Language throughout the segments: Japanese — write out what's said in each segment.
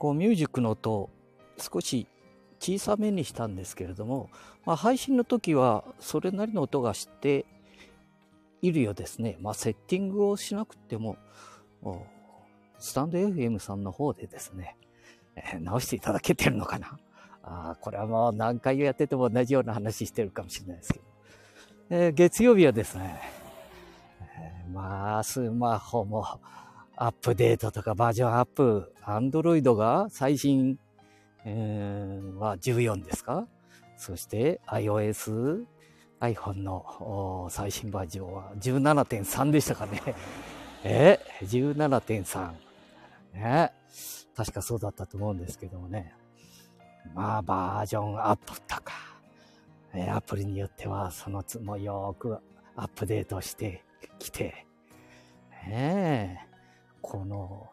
こうミュージックの音を少し小さめにしたんですけれども、まあ、配信の時はそれなりの音がしているようですね。まあ、セッティングをしなくても、スタンド FM さんの方でですね、え、直していただけてるのかな？あこれはもう何回やってても同じような話してるかもしれないですけど。えー、月曜日はですね、えー、まあ、スマホもアップデートとかバージョンアップ、アンドロイドが最新、えー、は14ですか？そして iOS、iPhone の最新バージョンは17.3でしたかね。え ?17.3。ね。確かそうだったと思うんですけどもね。まあ、バージョンアップとか、えアプリによってはそのつもよくアップデートしてきて、ねえ、この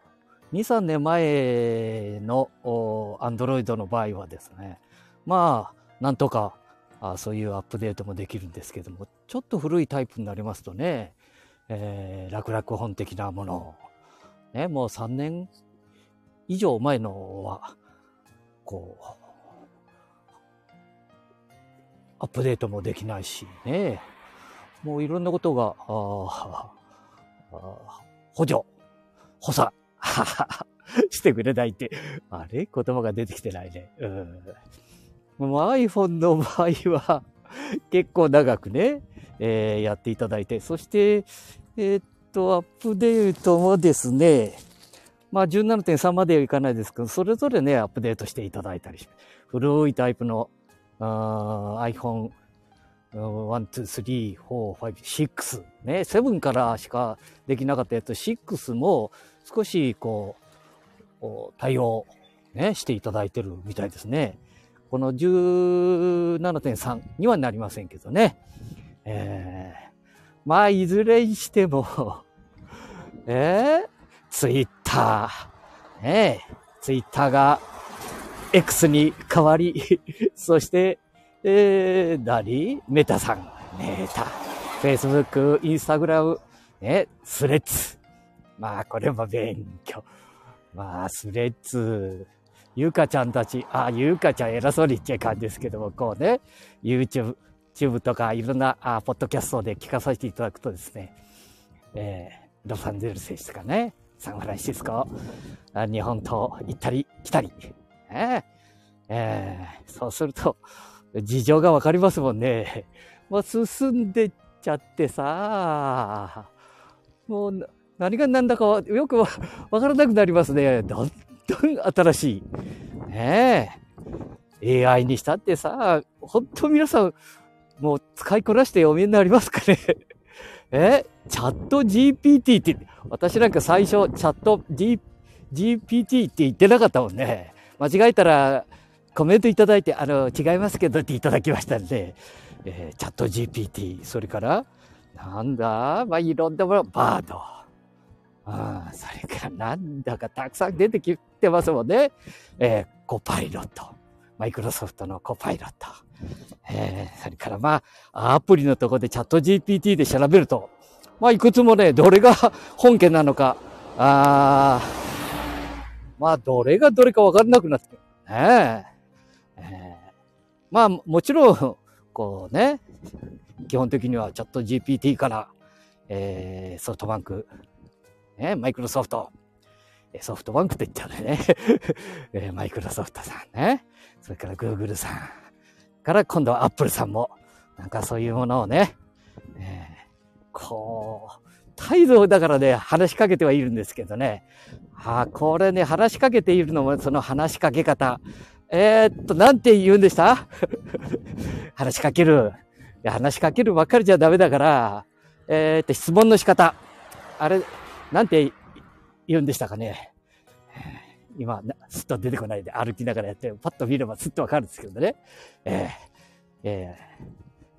2、3年前の Android の場合はですね、まあ、なんとかあそういうアップデートもできるんですけども、ちょっと古いタイプになりますとね、えー、楽々本的なもの、ね、もう3年以上前のは、こう、アップデートもできないしね、もういろんなことが、ああ補助、補佐、してくれないって、あれ？言葉が出てきてないね。うん。iPhone の場合は、結構長くね、えー、やっていただいて、そして、えー、っと、アップデートもですね、まあ17.3まではいかないですけど、それぞれね、アップデートしていただいたり古いタイプのあ iPhone 1、2、3、4、5、6ね、7からしかできなかったやつ、6も少しこう、対応ね、していただいてるみたいですね。この17.3にはなりませんけどね。えー、まあ、いずれにしても えー、ツイッター、ね、ツイッターが X に変わり、そして、えー、何メタさん、メタ、Facebook、Instagram、ね、スレッズ。まあ、これも勉強。まあ、スレッズ、ゆかちゃんたち、あ、ゆかちゃん偉そうに言っちゃいかんですけども、こうね、YouTube、YouTube とかいろんなあポッドキャストで聞かさせていただくとですね、えー、ロサンゼルスですかね、サンフランシスコ、日本と行ったり来たり、えーえー、そうすると、事情がわかりますもんね。もう進んでっちゃってさ、もう何が何だかよくわからなくなりますね。どんどん新しい。ねえ。AI にしたってさ、本当皆さん、もう使いこなしてお見えになりますかね え？チャット GPT って、私なんか最初、チャット GPT って言ってなかったもんね。間違えたら、コメントいただいて、あの、違いますけどっていただきましたんで、えー、チャット GPT、それから、なんだまあ、いろんなもの、バード。ああそれからなんだかたくさん出てきてますもんね。えー、コパイロット。マイクロソフトのコパイロット。えー、それからまあ、アプリのところでチャット GPT で調べると、まあ、いくつもね、どれが 本家なのか、ああまあ、どれがどれかわからなくなって、ねえ、まあ、もちろん、こうね、基本的にはチャット GPT から、えー、ソフトバンク、ね、マイクロソフト、ソフトバンクって言っちゃうね、マイクロソフトさんね、それからグーグルさん、から今度はアップルさんも、なんかそういうものをね、えー、こう、態度だからね、話しかけてはいるんですけどね。あ、これね、話しかけているのも、その話しかけ方。えー、っと、なんて言うんでした？話しかける。いや、話しかけるばっかりじゃダメだから、えー、っと、質問の仕方。あれ、なんて言うんでしたかね？今、すっと出てこないで歩きながらやって、パッと見ればすっとわかるんですけどね。えー、え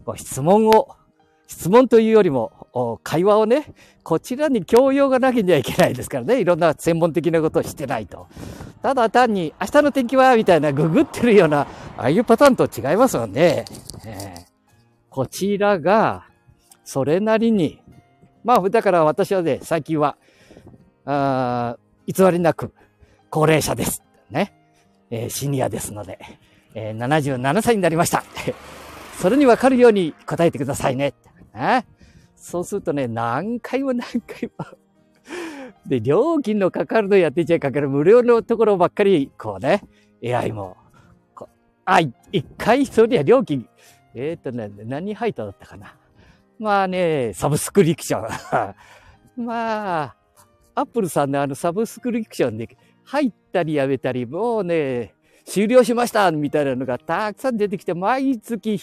ー、こう質問を質問というよりも、会話をね、こちらに教養がなきゃいけないですからね、いろんな専門的なことをしてないと。ただ単に、明日の天気はみたいなググってるような、ああいうパターンと違いますもんね。えー、こちらが、それなりに、まあ、だから私はね、最近は、あ偽りなく、高齢者です。ね。えー、シニアですので、えー、77歳になりました。それにわかるように答えてくださいね。ねそうするとね、何回も何回も で、料金のかかるのやってちゃいかける無料のところばっかり、こうね、AI も、あ、一回、そりゃ料金、えっ、ー、とね、何配当だったかな。まあね、サブスクリプション。まあ、アップルさんのあのサブスクリプションで入ったりやめたり、もうね、終了しましたみたいなのがたくさん出てきて、毎月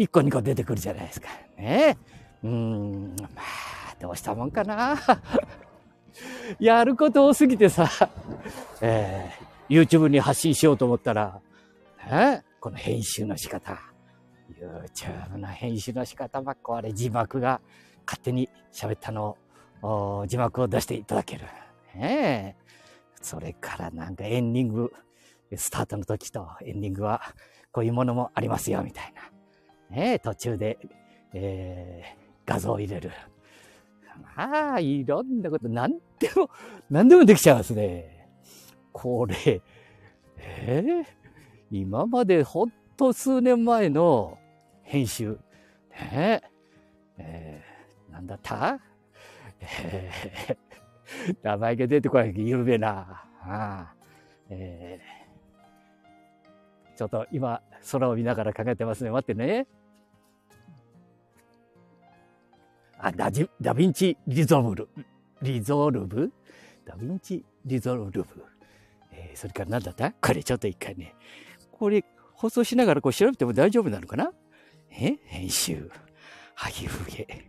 1個2個出てくるじゃないですか。ね。うん、まあ、どうしたもんかな。やること多すぎてさ、えー、YouTube に発信しようと思ったら、ね、この編集の仕方。YouTube の編集の仕方ばっかあれ字幕が勝手に喋ったのを字幕を出していただける。ねえ。それからなんかエンディング、スタートの時とエンディングはこういうものもありますよみたいな。ね、途中で、えー、画像を入れる。まあ、いろんなこと、なんでも、なんでもできちゃうんですね。これ、えー、今までほんと数年前の編集。ねえー、なんだった？えー、名前が出てこないけど有名な。ああえー、ちょっと今、空を見ながら考えてますね。待ってね。あ、ダジ DaVinci Resolve。Resolve？DaVinci Resolve。えー、それから何だった？これちょっと一回ね。これ放送しながらこう調べても大丈夫なのかな？え？編集。はぎふげ。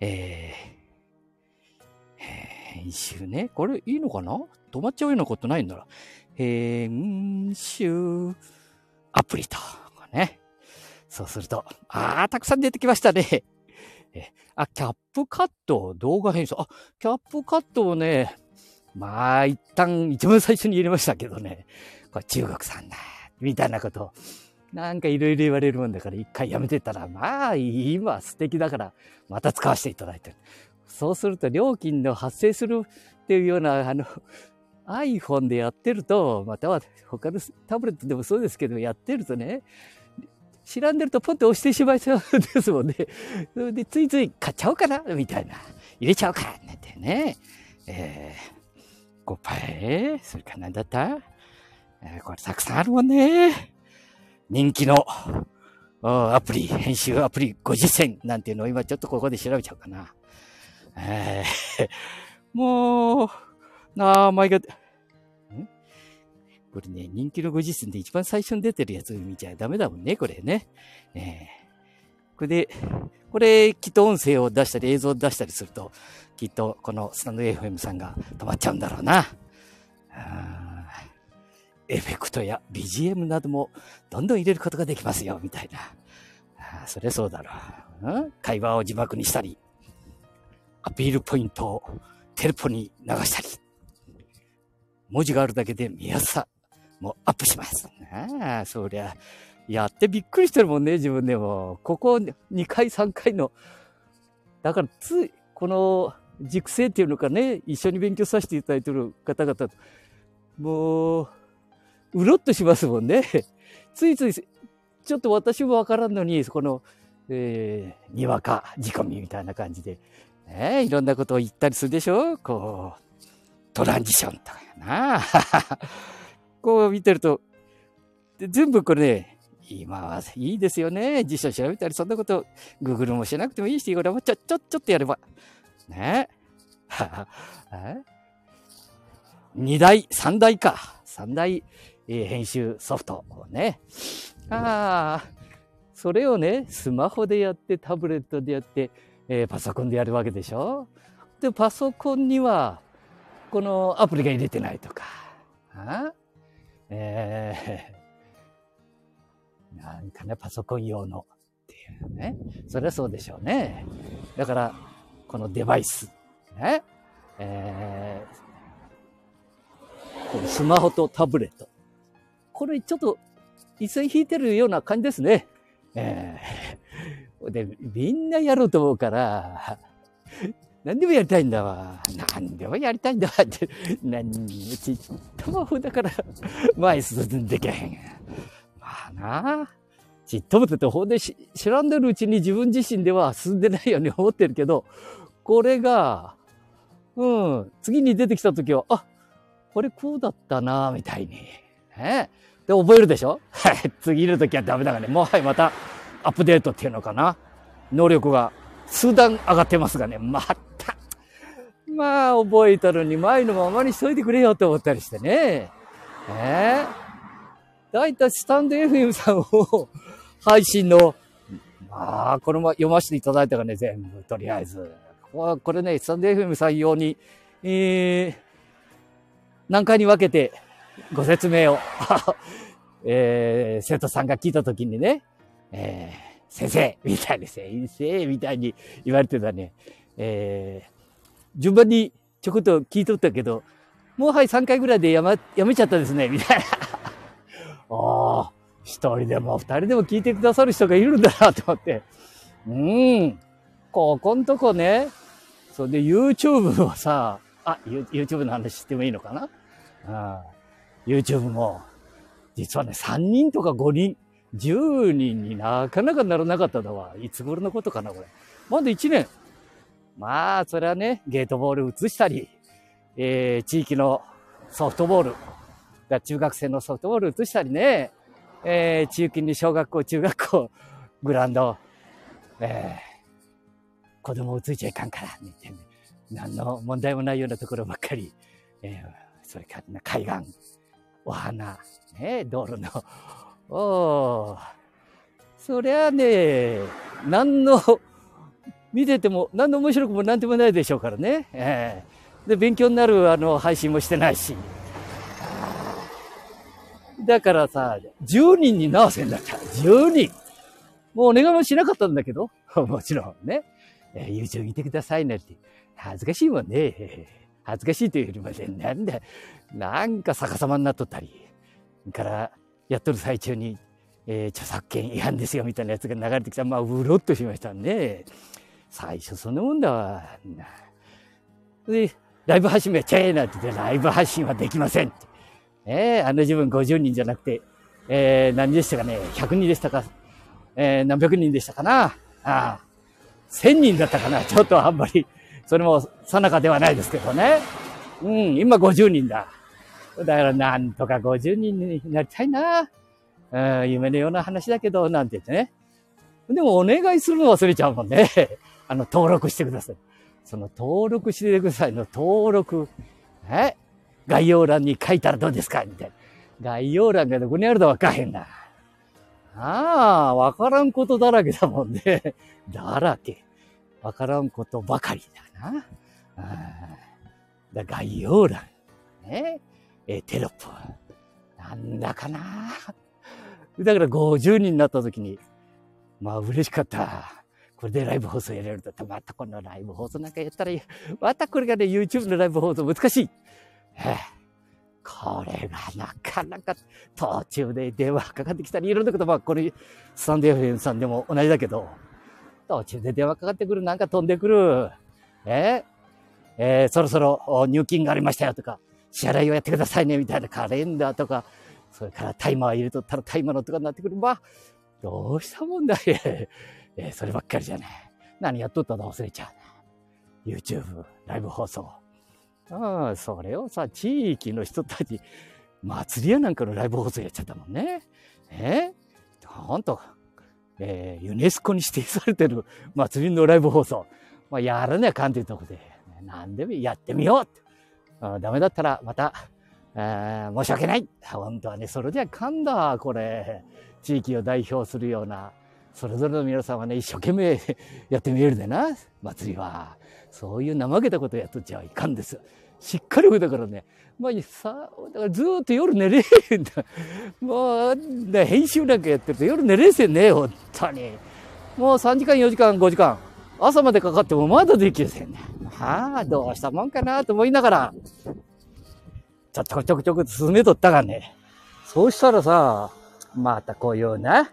えー、編集ね。これいいのかな？止まっちゃうようなことないんだら。編集アプリと。ね。そうすると、ああ、たくさん出てきましたね。えあ、キャップカット、動画編集。あ、キャップカットをね、まあ、一旦、一番最初に入れましたけどね。これ中国産だ。みたいなことなんかいろいろ言われるもんだから一回やめてたら、まあ、今素敵だから、また使わせていただいてる。そうすると料金の発生するっていうような、あの、iPhone でやってると、または他のタブレットでもそうですけど、やってるとね、知らんでるとポンと押してしまいそうですもんね。それでついつい買っちゃおうかなみたいな。入れちゃおうかなんてね。えー、5パイそれから何だった？えー、これたくさんあるもんね。人気のアプリ、編集アプリ50選なんていうのを今ちょっとここで調べちゃおうかな。えー、もう、名前が、んこれね、人気の50選で一番最初に出てるやつ見ちゃダメだもんね、これね。えー、これで、これ、きっと音声を出したり映像を出したりすると、きっとこのスタンド FM さんが止まっちゃうんだろうな。エフェクトや BGM などもどんどん入れることができますよ、みたいな。そりゃそうだろう、うん？会話を字幕にしたり、アピールポイントをテレポに流したり、文字があるだけで見やすさもうアップします。ああ、そりゃ、やってびっくりしてるもんね、自分でも。ここ2回、3回の。だからつい、この熟成っていうのかね、一緒に勉強させていただいてる方々、もう、うろっとしますもんね。ついつい、ちょっと私もわからんのに、この、えー、にわか仕込みみたいな感じで、ね、いろんなことを言ったりするでしょ？こう、トランジションとかやな。こう見てると、で全部これね、今はいいですよね。辞書調べたり、そんなこと、グーグルもしなくてもいいし、これもちょ、ちょ、ちょっとやれば。ね え？二台、三台か。三台え編集ソフトをね。ああ、それをね、スマホでやって、タブレットでやって、えー、パソコンでやるわけでしょ？で、パソコンには、このアプリが入れてないとか。あえー、なんかね、パソコン用のっていうね。それはそうでしょうね。だから、このデバイス、ね。えー、このスマホとタブレット。これちょっと一線引いてるような感じですね。えー、で、みんなやろうと思うから、何でもやりたいんだわ。何でもやりたいんだわって。何にもちっともだから前進んでけへん。まあなちっともってほんで知らんでるうちに自分自身では進んでないように思ってるけど、これが、うん、次に出てきた時は、あ、これこうだったなみたいに。え？で、覚えるでしょ？はい。次の時はダメだからね。もうはい、またアップデートっていうのかな。能力が数段上がってますがね。また。まあ、覚えたのに前のままにしといてくれよと思ったりしてね。えー、だいたいスタンド FM さんを配信の、まあ、このまま読ませていただいたがね、全部、とりあえず。これね、スタンド FM さん用に、えー、何回に分けてご説明を、えー、生徒さんが聞いたときにね、えー、先生みたいに、先生みたいに言われてたね、えー、順番にちょこっと聞いとったけど、もうはい3回ぐらいでやま、やめちゃったですね、みたいな。ああ、一人でも二人でも聞いてくださる人がいるんだなと思って。うん。ここんとこね、それで YouTube をさ、あ、YouTube の話してもいいのかな？あ YouTube も、実はね、3人とか5人、10人になかなかならなかっただわ。いつ頃のことかな、これ。まだ1年。まあ、それはね、ゲートボール移したり、えー、地域のソフトボール、中学生のソフトボール移したりね、えー、地域に小学校、中学校、グラウンド、えー、子供移いちゃいかんから、ね、何の問題もないようなところばっかり、えー、それから海岸、お花、ね、道路の、おそりゃあね、何の、見てても何の面白くも何でもないでしょうからね。えー、で、勉強になるあの配信もしてないし。だからさ、10人に直せんだった。10人。もうお願いもしなかったんだけど、もちろんね。えー、YouTube 見てくださいねって。恥ずかしいもんね。恥ずかしいというよりもね、なんだ、なんか逆さまになっとったり。からやっとる最中に、えー、著作権違反ですよみたいなやつが流れてきた。まあうろっとしましたね。最初そんなもんだわ。でライブ配信もやっちゃえなんて言ってライブ配信はできませんって。えー、あの自分50人じゃなくて、えー、何でしたかね。100人でしたか、えー、何百人でしたかな。ああ1000人だったかな。ちょっとあんまりそれも定かではないですけどね。うん今50人だ。だからなんとか50人になりたいな。うん、夢のような話だけど、なんて言ってね。でもお願いするの忘れちゃうもんね。あの、登録してください。その登録してくださいの登録。え？概要欄に書いたらどうですか？みたいな。概要欄がどこにあるかわかへんな。ああ、わからんことだらけだもんね。だらけ。わからんことばかりだな。あだ概要欄。ね。えー、テロップ。なんだかなだから50人になった時に、まあ嬉しかった。これでライブ放送やれるとって、またこのライブ放送なんかやったらいい。またこれがね、YouTube のライブ放送難しい。えこれがなかなか途中で電話かかってきたり、いろんなこと、まあこれ、スタンド FM さんでも同じだけど、途中で電話かかってくる、なんか飛んでくる。ええー、そろそろ入金がありましたよとか、支払いをやってくださいね、みたいなカレンダーとか、それからタイマー入れとったらタイマーのとかになってくる。まあ、どうしたもんだい。えー、そればっかりじゃない。何やっとったの忘れちゃう。YouTube、ライブ放送。ああ、それをさ、地域の人たち、祭りやなんかのライブ放送やっちゃったもんね。え？ー、ほんと、えー、ユネスコに指定されてる祭りのライブ放送。まあ、やらなあかんっていうとこで、何でもやってみようって。ダメだったらまた、えー、申し訳ない。本当はね、それじゃかんだ、これ。地域を代表するような、それぞれの皆さんはね、一生懸命 やってみえるでな、祭りは。そういう怠けたことやっとっちゃいかんです。しっかりだからね、まあ、さ、だからずっと夜寝れへんだ。もう、編集なんかやってると夜寝れせんね、本当に。もう3時間、4時間、5時間。朝までかかってもまだできるせんね。はあ、どうしたもんかなと思いながら、ちょっとちょくちょく進めとったがね。そうしたらさ、またこういうね、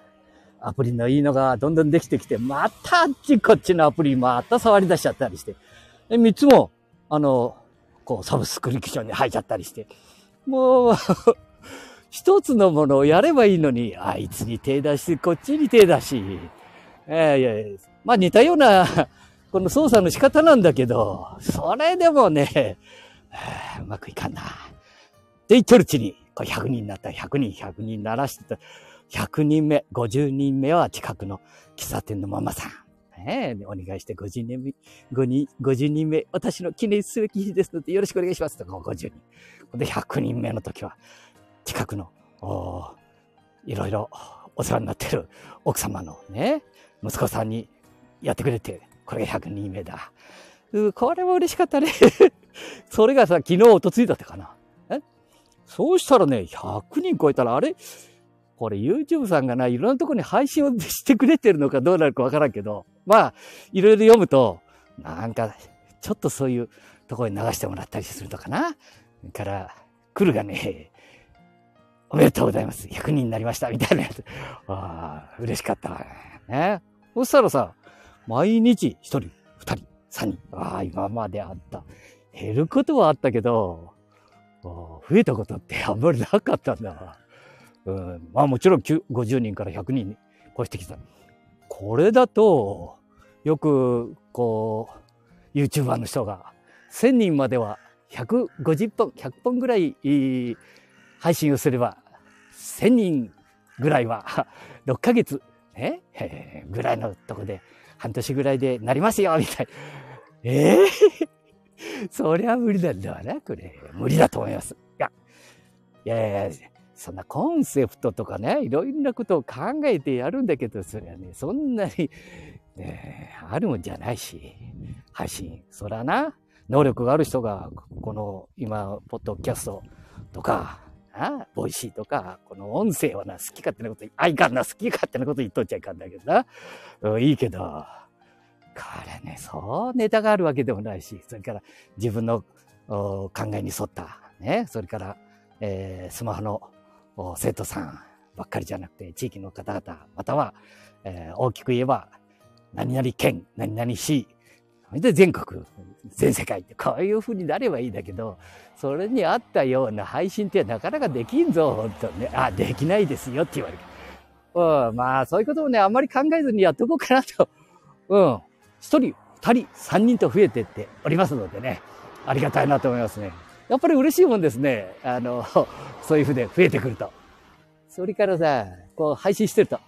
アプリのいいのがどんどんできてきて、またあっちこっちのアプリまた触り出しちゃったりして。え、三つも、あの、こう、サブスクリプションに入っちゃったりして。もう一つのものをやればいいのに、あいつに手出し、こっちに手出し。えー、いやいや、まあ似たような、この操作の仕方なんだけど、それでもね、うまくいかんな。で、言っとるうちに、こ100人になった100人、100人鳴らしてた。100人目、50人目は近くの喫茶店のママさん。ね、お願いして50人目、50人目、私の記念すべき日ですのでよろしくお願いします。と50人。で、100人目の時は、近くの、いろいろお世話になってる奥様のね、息子さんにやってくれて、これが100人目だ。うこれも嬉しかったね。それがさ、昨日、おとついだったかな。え？そうしたらね、100人超えたら、あれ？これ YouTube さんがな、いろんなとこに配信をしてくれてるのかどうなるかわからんけど、まあ、いろいろ読むと、なんか、ちょっとそういうところに流してもらったりするのかな。から、来るがね、おめでとうございます。100人になりました。みたいなやつ。ああ、嬉しかったわ。ね。そしたらさ、毎日1人、2人、3人。ああ、今まであった。減ることはあったけど、増えたことってあんまりなかったんだわ。うん、まあもちろん50人から100人に越してきた。これだと、よく、こう、YouTuber の人が、1000人までは150本、100本ぐらい配信をすれば、1000人ぐらいは、6ヶ月、え？ぐらいのとこで、半年ぐらいでなりますよ、みたいな。え えー、そりゃ無理なんだわな、これ。無理だと思います。いや、いやいや、そんなコンセプトとかね、いろんなことを考えてやるんだけど、それはね、そんなに、ね、あるもんじゃないし、配信。そらな、能力がある人が、この今、ポッドキャストとか、あ Voicy とか、この音声はな、好き勝手なこと、あいかんな、好き勝手なこと言っとっちゃいかんだけどな。うん、いいけど、これね、そうネタがあるわけでもないし、それから自分の考えに沿った、ね、それから、えー、スマホの生徒さんばっかりじゃなくて、地域の方々、または、えー、大きく言えば、何々県、何々市、で全国、全世界って、こういう風になればいいんだけど、それに合ったような配信ってなかなかできんぞ、本当ね。あ、できないですよって言われる。うん、まあ、そういうこともね、あんまり考えずにやっておこうかなと。うん。一人、二人、三人と増えてっておりますのでね、ありがたいなと思いますね。やっぱり嬉しいもんですね。あの、そういう風で増えてくると。それからさ、こう配信してると、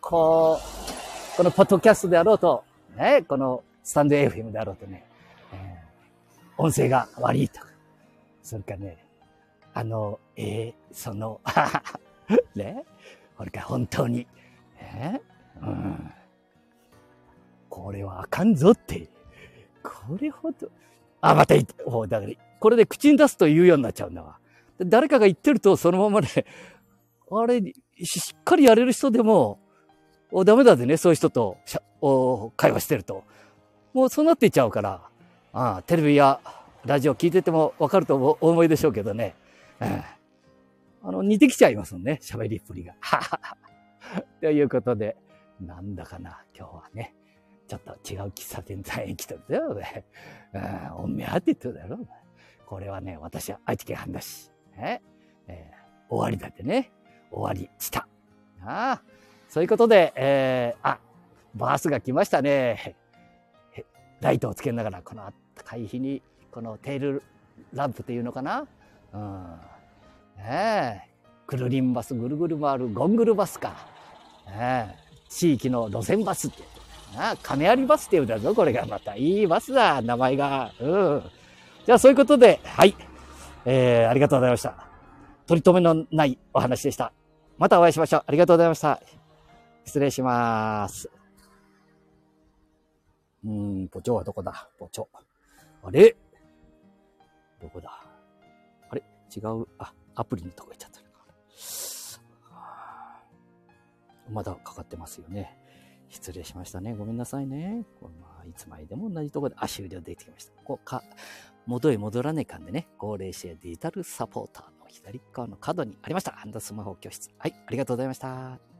こう、このポッドキャストであろうと、ね、このスタンド FM であろうとね、えー、音声が悪いと。か、それかね、あの、えー、その、ね、これか本当に、ね、うん、これはあかんぞって、これほど、あ、また言って、おだから、これで口に出すと言うようになっちゃうんだわ。誰かが言ってると、そのままね、あれ、しっかりやれる人でも、おダメだでね、そういう人とお会話してると。もうそうなっていっちゃうから、ああテレビやラジオ聞いててもわかるとお思いでしょうけどね。あの、似てきちゃいますもんね、喋りっぷりが。ということで、なんだかな、今日はね、ちょっと違う喫茶店さんへ来たんだよ、ね。おめえってってだろ。これはね、私は愛知県半田市。ねえー、終わりだってね。終わりした。ああ。そういうことで、えー、あ、バースが来ましたね。ライトをつけながら、この暖かい日に、このテールランプっていうのかな？うん。ねえ。クルリンバス、ぐるぐる回るゴングルバスか。ねえ。地域の路線バスって。ああ、金ありバスって言うんだぞ、これがまた。いいバスだ、名前が。うん。じゃあそういうことで、はい。えー、ありがとうございました。取り留めのないお話でした。またお会いしましょう。ありがとうございました。失礼します。うーん、ポチョはどこだ？ポチョ。あれ？どこだ？あれ？違う、あ、アプリのとこ行っちゃったのか。まだかかってますよね。失礼しましたね。ごめんなさいね。これまあ、いつまでも同じとこで、あ、終了できてきました。こうか、元へ戻らねえかんでね、高齢者デジタルサポーターの左側の角にありました。ハンダスマホ教室。はい、ありがとうございました。